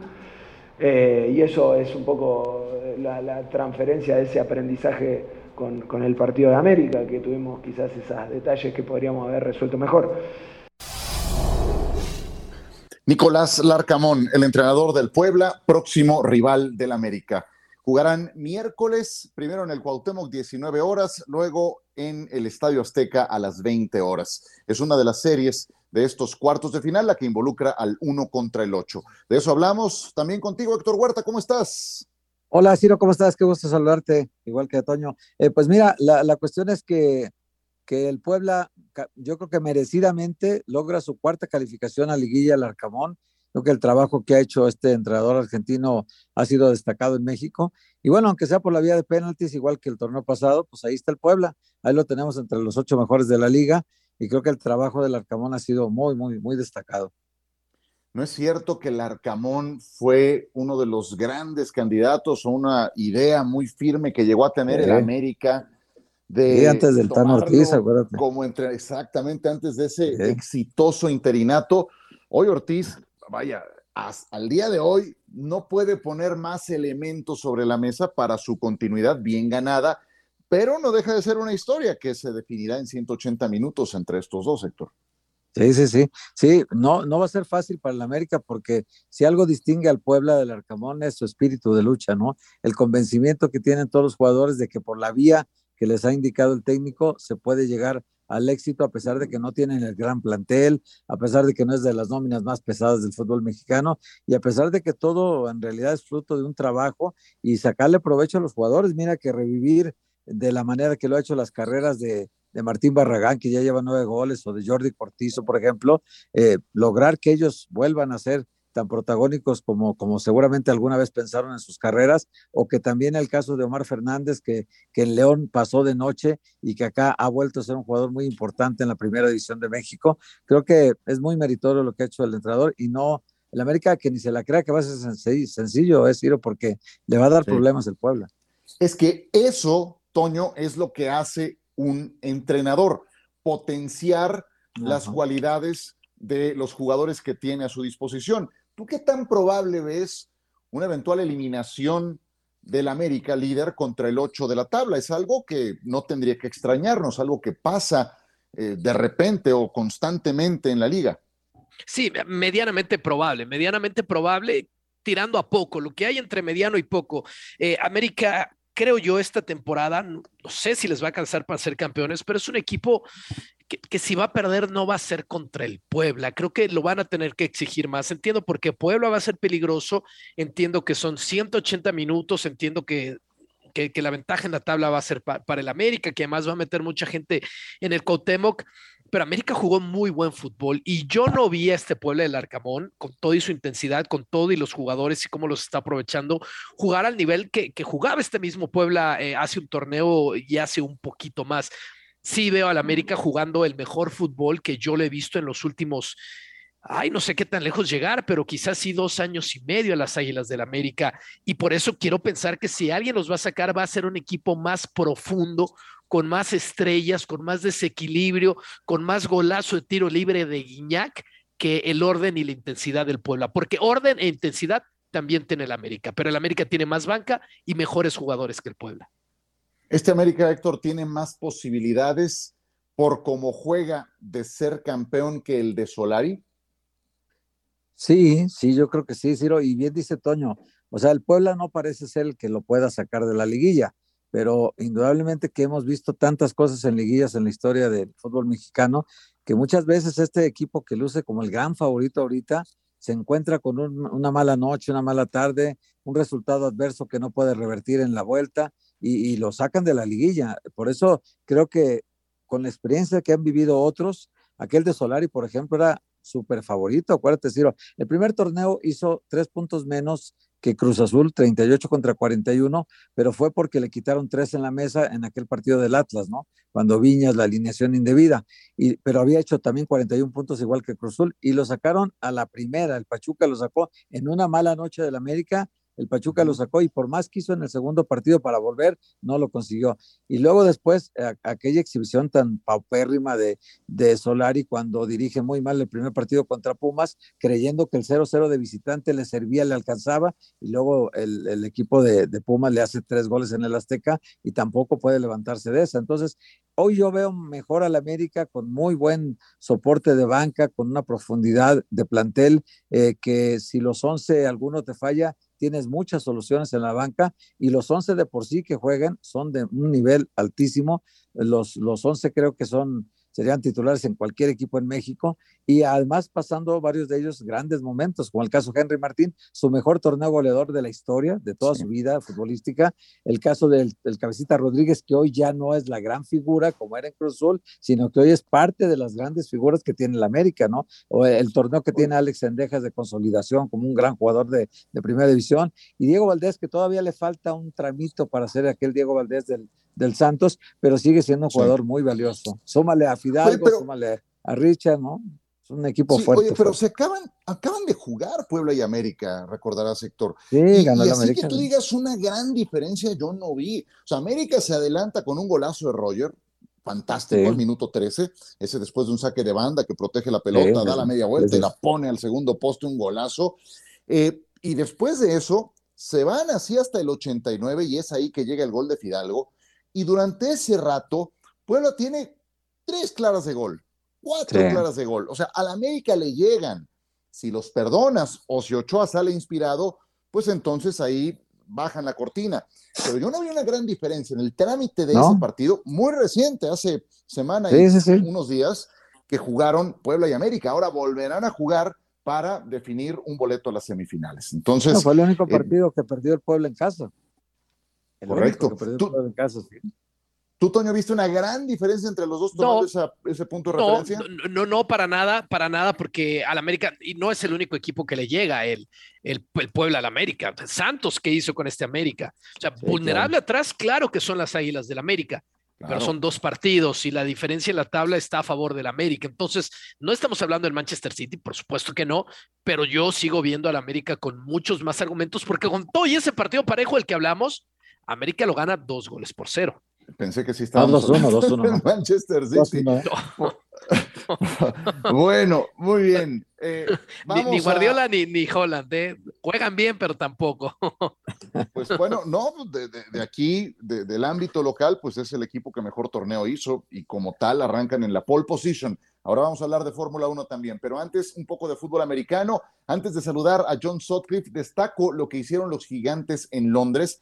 Eh, y eso es un poco la, la, transferencia de ese aprendizaje con, con el partido de América, que tuvimos quizás esos detalles que podríamos haber resuelto mejor. Nicolás Larcamón, el entrenador del Puebla, próximo rival del América. Jugarán miércoles, primero en el Cuauhtémoc 19 horas, luego en el Estadio Azteca a las 20 horas. Es una de las series de estos cuartos de final, la que involucra al 1 contra el 8. De eso hablamos también contigo, Héctor Huerta, ¿cómo estás? Hola, Ciro, ¿cómo estás? Qué gusto saludarte, igual que a Toño. Eh, pues mira, la, la, cuestión es que, que el Puebla, yo creo que merecidamente logra su cuarta calificación a Liguilla al Arcamón. Creo que el trabajo que ha hecho este entrenador argentino ha sido destacado en México. Y bueno, aunque sea por la vía de penaltis, igual que el torneo pasado, pues ahí está el Puebla. Ahí lo tenemos entre los ocho mejores de la liga y creo que el trabajo del Arcamón ha sido muy, muy, muy destacado. ¿No es cierto que el Arcamón fue uno de los grandes candidatos o una idea muy firme que llegó a tener el América? De sí, antes del Tano Ortiz, acuérdate. Como entre, exactamente antes de ese sí. exitoso interinato. Hoy Ortiz, vaya, al día de hoy no puede poner más elementos sobre la mesa para su continuidad bien ganada pero no deja de ser una historia que se definirá en 180 minutos entre estos dos, Héctor. Sí, sí, sí. Sí, no, no va a ser fácil para el América porque si algo distingue al Puebla del Arcamón es su espíritu de lucha, ¿no? El convencimiento que tienen todos los jugadores de que por la vía que les ha indicado el técnico se puede llegar al éxito a pesar de que no tienen el gran plantel, a pesar de que no es de las nóminas más pesadas del fútbol mexicano y a pesar de que todo en realidad es fruto de un trabajo y sacarle provecho a los jugadores. Mira que revivir de la manera que lo ha hecho las carreras de, de Martín Barragán, que ya lleva nueve goles, o de Jordi Cortizo, por ejemplo, eh, lograr que ellos vuelvan a ser tan protagónicos como, como seguramente alguna vez pensaron en sus carreras, o que también el caso de Omar Fernández, que, que en León pasó de noche y que acá ha vuelto a ser un jugador muy importante en la primera división de México. Creo que es muy meritorio lo que ha hecho el entrenador y no el América que ni se la crea que va a ser sencillo, es Ciro, porque le va a dar sí. problemas el Puebla. Es que eso Toño, es lo que hace un entrenador, potenciar Ajá. las cualidades de los jugadores que tiene a su disposición. ¿Tú qué tan probable ves una eventual eliminación del América líder contra el 8 de la tabla? Es algo que no tendría que extrañarnos, algo que pasa eh, de repente o constantemente en la liga. Sí, medianamente probable, medianamente probable, tirando a poco, lo que hay entre mediano y poco. Eh, América creo yo, esta temporada, no sé si les va a alcanzar para ser campeones, pero es un equipo que, si va a perder no va a ser contra el Puebla. Creo que lo van a tener que exigir más. Entiendo porque Puebla va a ser peligroso, entiendo que son 180 minutos, entiendo que que, la ventaja en la tabla va a ser pa, para el América, que además va a meter mucha gente en el Cuauhtémoc, pero América jugó muy buen fútbol y yo no vi a este pueblo del Arcamón con todo y su intensidad, con todo y los jugadores y cómo los está aprovechando, jugar al nivel que, que jugaba este mismo Puebla eh, hace un torneo y hace un poquito más. Sí veo al América jugando el mejor fútbol que yo le he visto en los últimos ay, no sé qué tan lejos llegar, pero quizás sí dos años y medio a las Águilas del América. Y por eso quiero pensar que si alguien los va a sacar, va a ser un equipo más profundo, con más estrellas, con más desequilibrio, con más golazo de tiro libre de Guiñac que el orden y la intensidad del Puebla. Porque orden e intensidad también tiene el América, pero el América tiene más banca y mejores jugadores que el Puebla. Este América, Héctor, tiene más posibilidades por cómo juega de ser campeón que el de Solari. Sí, sí, yo creo que sí, Ciro. Y bien dice Toño, o sea, el Puebla no parece ser el que lo pueda sacar de la liguilla, pero indudablemente que hemos visto tantas cosas en liguillas en la historia del fútbol mexicano, que muchas veces este equipo que luce como el gran favorito ahorita, se encuentra con un, una mala noche, una mala tarde, un resultado adverso que no puede revertir en la vuelta y, lo sacan de la liguilla. Por eso creo que con la experiencia que han vivido otros, aquel de Solari, por ejemplo, era súper favorito, acuérdate, Ciro. El primer torneo hizo tres puntos menos que Cruz Azul, 38 contra 41, pero fue porque le quitaron tres en la mesa en aquel partido del Atlas, ¿no? Cuando Viñas, la alineación indebida, y, pero había hecho también 41 puntos igual que Cruz Azul, y lo sacaron a la primera, el Pachuca lo sacó en una mala noche del América, el Pachuca lo sacó y por más que hizo en el segundo partido para volver, no lo consiguió. Y luego después, aquella exhibición tan paupérrima de, de Solari cuando dirige muy mal el primer partido contra Pumas, creyendo que el 0-0 de visitante le servía, le alcanzaba, y luego el, equipo de, de Pumas le hace tres goles en el Azteca y tampoco puede levantarse de esa. Entonces, hoy yo veo mejor al América con muy buen soporte de banca, con una profundidad de plantel, eh, que si los 11 alguno te falla, tienes muchas soluciones en la banca y los 11 de por sí que juegan son de un nivel altísimo. Los, los 11 creo que son serían titulares en cualquier equipo en México y además pasando varios de ellos grandes momentos, como el caso de Henry Martín, su mejor torneo goleador de la historia, de toda su vida futbolística, el caso del, Cabecita Rodríguez, que hoy ya no es la gran figura como era en Cruz Azul, sino que hoy es parte de las grandes figuras que tiene el América, ¿no? O el torneo que tiene Alex Sendejas de consolidación como un gran jugador de, de primera división, y Diego Valdés, que todavía le falta un tramito para ser aquel Diego Valdés del, del Santos, pero sigue siendo un jugador muy valioso. Súmale a Fidalgo, súmale a Richard, ¿no? Es un equipo fuerte. Oye, pero se acaban, acaban de jugar Puebla y América, recordarás, Héctor. Sí, ganó y, y así que tú digas una gran diferencia, yo no vi. O sea, América se adelanta con un golazo de Roger, fantástico, al minuto 13, ese después de un saque de banda que protege la pelota, da la media vuelta y la pone al segundo poste, un golazo. Eh, y después de eso, se van así hasta el 89 y es ahí que llega el gol de Fidalgo y durante ese rato, Puebla tiene tres claras de gol, cuatro claras de gol. O sea, a la América le llegan. Si los perdonas o si Ochoa sale inspirado, pues entonces ahí bajan la cortina. Pero yo no vi una gran diferencia en el trámite de ese partido, muy reciente, hace semana y unos días, que jugaron Puebla y América. Ahora volverán a jugar para definir un boleto a las semifinales. Entonces. fue el único eh, partido que perdió el Puebla en casa. Correcto. ¿Tú, Toño, viste una gran diferencia entre los dos tomando ese punto de referencia? No, no, para nada, para nada, porque al América, y no es el único equipo que le llega el, el, el Puebla al América. Santos, ¿qué hizo con este América? O sea, vulnerable atrás, claro que son las Águilas del América. Pero son dos partidos y la diferencia en la tabla está a favor del América. Entonces, no estamos hablando del Manchester City, por supuesto que no, pero yo sigo viendo al América con muchos más argumentos, porque con todo y ese partido parejo del que hablamos, América lo gana dos goles por cero. Pensé que sí estaba. dos 1 dos uno. Manchester City. *laughs* bueno, muy bien. Eh, *laughs* ni, Guardiola ni, ni Holland, ¿eh? juegan bien, pero tampoco. *laughs* pues bueno, no, de, aquí, del ámbito local, pues es el equipo que mejor torneo hizo y como tal arrancan en la pole position. Ahora vamos a hablar de Fórmula 1 también, pero antes un poco de fútbol americano. Antes de saludar a John Sutcliffe, destaco lo que hicieron los gigantes en Londres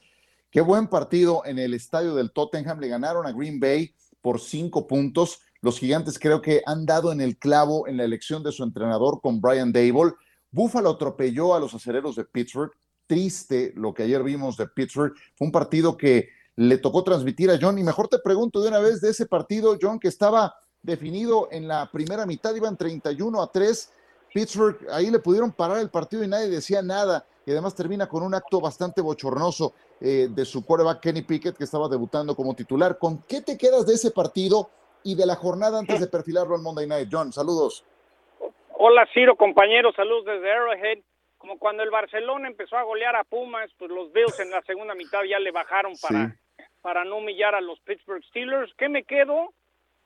Qué buen partido en el estadio del Tottenham. Le ganaron a Green Bay por cinco puntos. Los gigantes creo que han dado en el clavo en la elección de su entrenador con Brian Dable. Buffalo atropelló a los acereros de Pittsburgh. Triste lo que ayer vimos de Pittsburgh. Fue un partido que le tocó transmitir a John. Y mejor te pregunto de una vez de ese partido, John, que estaba definido en la primera mitad, iban 31 a 3. Pittsburgh, ahí le pudieron parar el partido y nadie decía nada y además termina con un acto bastante bochornoso eh, de su quarterback Kenny Pickett, que estaba debutando como titular. ¿Con qué te quedas de ese partido y de la jornada antes de perfilarlo en Monday Night? John, saludos. Hola Ciro, compañeros, saludos desde Arrowhead. Como cuando el Barcelona empezó a golear a Pumas, pues los Bills en la segunda mitad ya le bajaron para, para no humillar a los Pittsburgh Steelers. ¿Qué me quedo?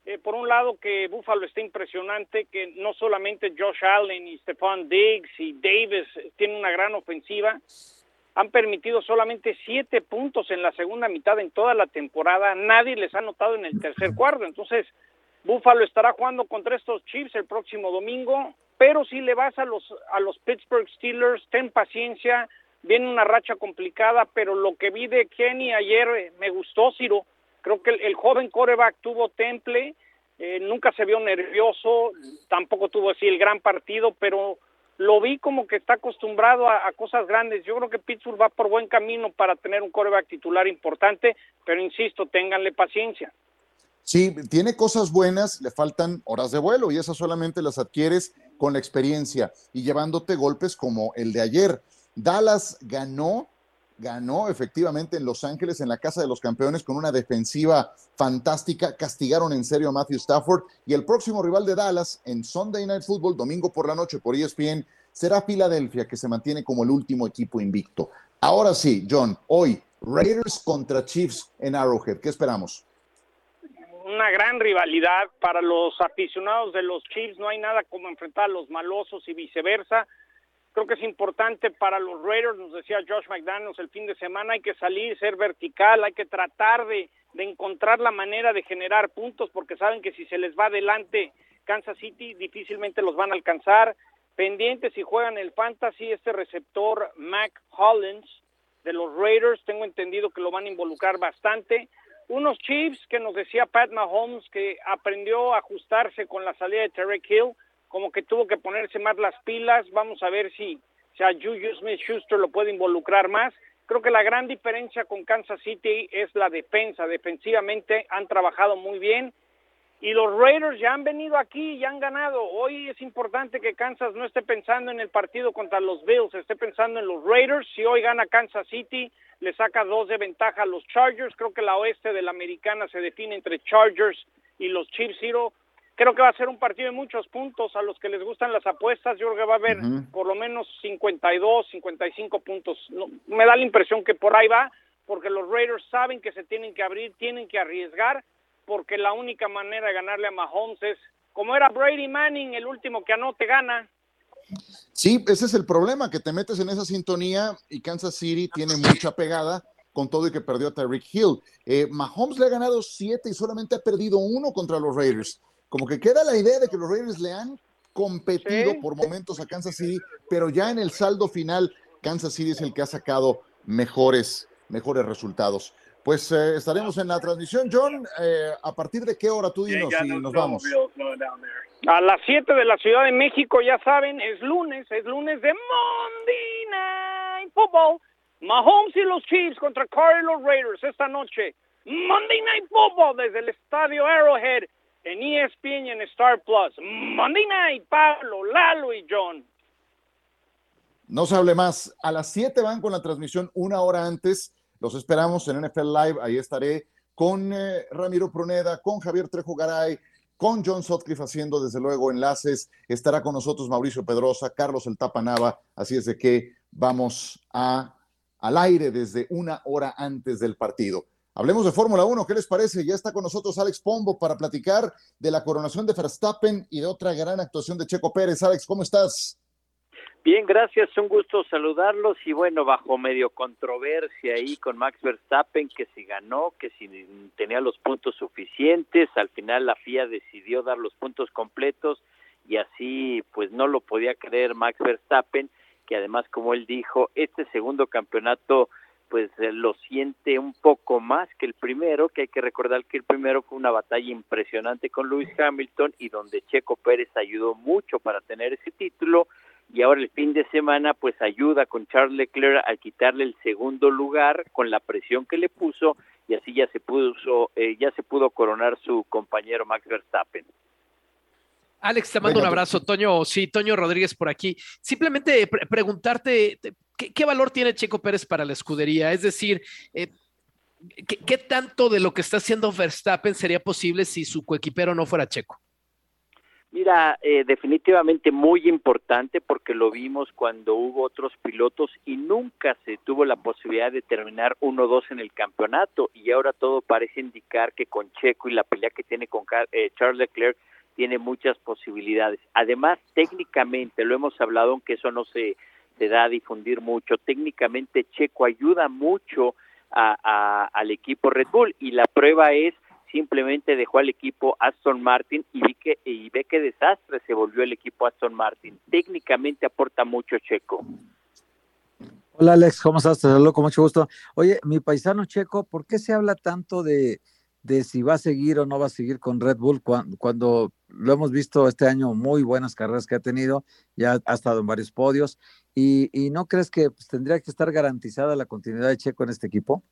Eh, por un lado que Buffalo está impresionante, que no solamente Josh Allen y Stephon Diggs y Davis tienen una gran ofensiva, han permitido solamente siete puntos en la segunda mitad en toda la temporada, nadie les ha notado en el tercer cuarto, entonces Buffalo estará jugando contra estos Chiefs el próximo domingo, pero si le vas a los a los Pittsburgh Steelers, ten paciencia, viene una racha complicada, pero lo que vi de Kenny ayer eh, me gustó, Ciro, Creo que el, joven coreback tuvo temple, eh, nunca se vio nervioso, tampoco tuvo así el gran partido, pero lo vi como que está acostumbrado a, cosas grandes. Yo creo que Pittsburgh va por buen camino para tener un coreback titular importante, pero insisto, ténganle paciencia. Sí, tiene cosas buenas, le faltan horas de vuelo y esas solamente las adquieres con la experiencia y llevándote golpes como el de ayer. Dallas ganó ganó efectivamente en Los Ángeles, en la Casa de los Campeones, con una defensiva fantástica. Castigaron en serio a Matthew Stafford. Y el próximo rival de Dallas en Sunday Night Football, domingo por la noche por ESPN, será Filadelfia, que se mantiene como el último equipo invicto. Ahora sí, John, hoy Raiders contra Chiefs en Arrowhead. ¿Qué esperamos? Una gran rivalidad para los aficionados de los Chiefs. No hay nada como enfrentar a los malosos y viceversa. Creo que es importante para los Raiders, nos decía Josh McDaniels el fin de semana, hay que salir, ser vertical, hay que tratar de, encontrar la manera de generar puntos porque saben que si se les va adelante Kansas City difícilmente los van a alcanzar. Pendientes si juegan el fantasy, este receptor Mac Hollins de los Raiders, tengo entendido que lo van a involucrar bastante. Unos Chiefs que nos decía Pat Mahomes que aprendió a ajustarse con la salida de Tarek Hill, como que tuvo que ponerse más las pilas. Vamos a ver si, si a Juju Smith-Schuster lo puede involucrar más. Creo que la gran diferencia con Kansas City es la defensa. Defensivamente han trabajado muy bien y los Raiders ya han venido aquí y han ganado. Hoy es importante que Kansas no esté pensando en el partido contra los Bills, esté pensando en los Raiders. Si hoy gana Kansas City, le saca dos de ventaja a los Chargers. Creo que la oeste de la americana se define entre Chargers y los Chiefs. Zero. Creo que va a ser un partido de muchos puntos. A los que les gustan las apuestas, yo creo que va a haber por lo menos 52, 55 puntos. No, me da la impresión que por ahí va, porque los Raiders saben que se tienen que abrir, tienen que arriesgar, porque la única manera de ganarle a Mahomes es, como era Brady Manning, el último que anote gana. Sí, ese es el problema, que te metes en esa sintonía y Kansas City tiene mucha pegada con todo y que perdió a Tyreek Hill. Eh, Mahomes le ha ganado siete y solamente ha perdido uno contra los Raiders. Como que queda la idea de que los Raiders le han competido por momentos a Kansas City, pero ya en el saldo final, Kansas City es el que ha sacado mejores, mejores resultados. Pues eh, estaremos en la transmisión, John. Eh, ¿A partir de qué hora tú dinos y nos vamos? A las 7 de la Ciudad de México, ya saben, es lunes, es lunes de Monday Night Football. Mahomes y los Chiefs contra Carlos Raiders esta noche. Monday Night Football desde el estadio Arrowhead en ESPN y en Star Plus. Monday Night, Pablo, Lalo y John. No se hable más. A las 7 van con la transmisión una hora antes. Los esperamos en NFL Live. Ahí estaré con eh, Ramiro Pruneda, con Javier Trejo Garay, con John Sotcliffe haciendo desde luego enlaces. Estará con nosotros Mauricio Pedrosa, Carlos El Tapanava. Así es de que vamos al aire desde una hora antes del partido. Hablemos de Fórmula 1, ¿qué les parece? Ya está con nosotros Alex Pombo para platicar de la coronación de Verstappen y de otra gran actuación de Checo Pérez. Alex, ¿cómo estás? Bien, gracias, un gusto saludarlos y bueno, bajo medio controversia ahí con Max Verstappen, que si ganó, que si tenía los puntos suficientes, al final la FIA decidió dar los puntos completos y así pues no lo podía creer Max Verstappen, que además como él dijo, este segundo campeonato pues eh, lo siente un poco más que el primero, que hay que recordar que el primero fue una batalla impresionante con Lewis Hamilton y donde Checo Pérez ayudó mucho para tener ese título y ahora el fin de semana pues ayuda con Charles Leclerc a quitarle el segundo lugar con la presión que le puso y así ya se puso eh, ya se pudo coronar su compañero Max Verstappen. Alex, te mando un abrazo, Toño. Sí, Toño Rodríguez por aquí. Simplemente preguntarte, ¿qué, valor tiene Checo Pérez para la escudería? Es decir, eh, ¿qué, tanto de lo que está haciendo Verstappen sería posible si su coequipero no fuera Checo? Mira, eh, definitivamente muy importante porque lo vimos cuando hubo otros pilotos y nunca se tuvo la posibilidad de terminar 1-2 en el campeonato y ahora todo parece indicar que con Checo y la pelea que tiene con eh, Charles Leclerc tiene muchas posibilidades. Además, técnicamente, lo hemos hablado, aunque eso no se, se da a difundir mucho, técnicamente Checo ayuda mucho a, al equipo Red Bull y la prueba es simplemente dejó al equipo Aston Martin y, vi que, y ve qué desastre se volvió el equipo Aston Martin. Técnicamente aporta mucho Checo. Hola Alex, ¿cómo estás? Te mucho gusto. Oye, mi paisano Checo, ¿por qué se habla tanto de, de si va a seguir o no va a seguir con Red Bull cuando, lo hemos visto este año muy buenas carreras que ha tenido, ya ha estado en varios podios y, no crees que pues, tendría que estar garantizada la continuidad de Checo en este equipo?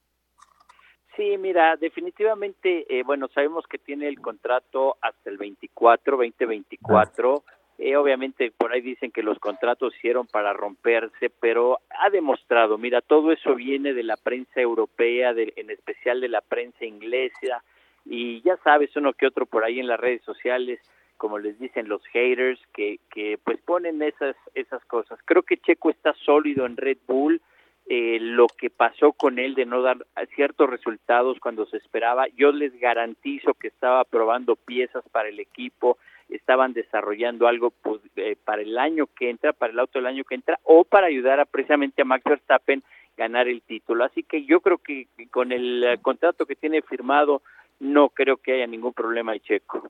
Sí, mira, definitivamente, eh, bueno, sabemos que tiene el contrato hasta el 24, 2024, Eh, obviamente por ahí dicen que los contratos hicieron para romperse, pero ha demostrado, mira, todo eso viene de la prensa europea, de, en especial de la prensa inglesa, y ya sabes uno que otro por ahí en las redes sociales, como les dicen los haters, que, que pues ponen esas, esas cosas. Creo que Checo está sólido en Red Bull, eh, lo que pasó con él de no dar ciertos resultados cuando se esperaba, yo les garantizo que estaba probando piezas para el equipo, estaban desarrollando algo pues, eh, para el año que entra, para el auto del año que entra, o para ayudar a, precisamente a Max Verstappen ganar el título. Así que yo creo que con el eh, contrato que tiene firmado, no creo que haya ningún problema de Checo.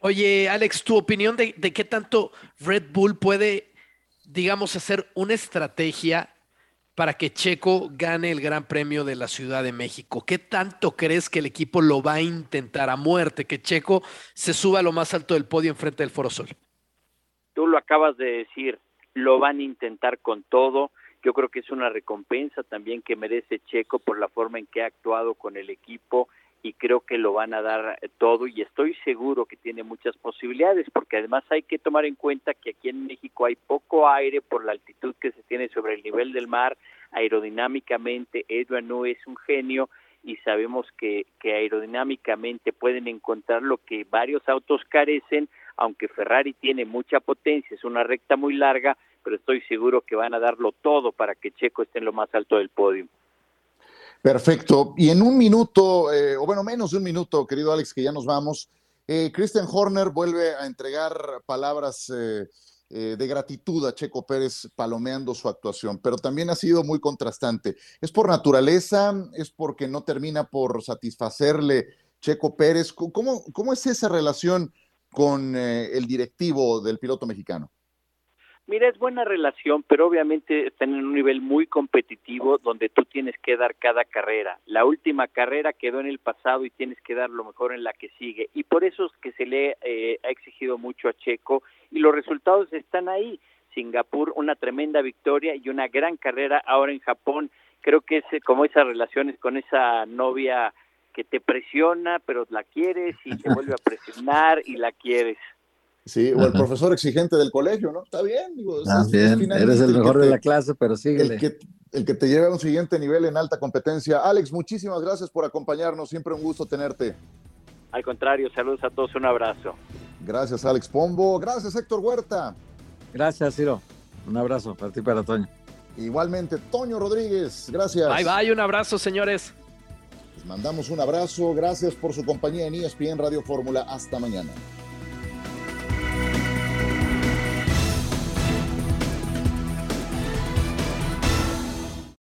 Oye, Alex, tu opinión de, de qué tanto Red Bull puede, digamos, hacer una estrategia para que Checo gane el Gran Premio de la Ciudad de México? ¿Qué tanto crees que el equipo lo va a intentar a muerte, que Checo se suba a lo más alto del podio enfrente del Foro Sol? Tú lo acabas de decir, lo van a intentar con todo. Yo creo que es una recompensa también que merece Checo por la forma en que ha actuado con el equipo y creo que lo van a dar todo y estoy seguro que tiene muchas posibilidades porque además hay que tomar en cuenta que aquí en México hay poco aire por la altitud que se tiene sobre el nivel del mar aerodinámicamente Edwin no es un genio y sabemos que, que aerodinámicamente pueden encontrar lo que varios autos carecen aunque Ferrari tiene mucha potencia es una recta muy larga pero estoy seguro que van a darlo todo para que Checo esté en lo más alto del podio Perfecto. Y en un minuto, eh, o bueno, menos de un minuto, querido Alex, que ya nos vamos, eh, Christian Horner vuelve a entregar palabras eh, de gratitud a Checo Pérez palomeando su actuación, pero también ha sido muy contrastante. ¿Es por naturaleza? ¿Es porque no termina por satisfacerle Checo Pérez? ¿Cómo, cómo es esa relación con el directivo del piloto mexicano? Mira, es buena relación, pero obviamente están en un nivel muy competitivo donde tú tienes que dar cada carrera. La última carrera quedó en el pasado y tienes que dar lo mejor en la que sigue. Y por eso es que se le eh, ha exigido mucho a Checo y los resultados están ahí. Singapur, una tremenda victoria y una gran carrera ahora en Japón. Creo que es como esas relaciones con esa novia que te presiona, pero la quieres y te vuelve a presionar y la quieres. Sí, o el profesor exigente del colegio, ¿no? Está bien, digo. Está bien, eres el mejor de la clase, pero síguele. El que, el que te lleve a un siguiente nivel en alta competencia. Alex, muchísimas gracias por acompañarnos, siempre un gusto tenerte. Al contrario, saludos a todos, un abrazo. Gracias, Alex Pombo. Gracias, Héctor Huerta. Gracias, Ciro. Un abrazo para ti, para Toño. Igualmente, Toño Rodríguez, gracias. Bye, bye, un abrazo, señores. Les mandamos un abrazo, gracias por su compañía en ESPN Radio Fórmula. Hasta mañana.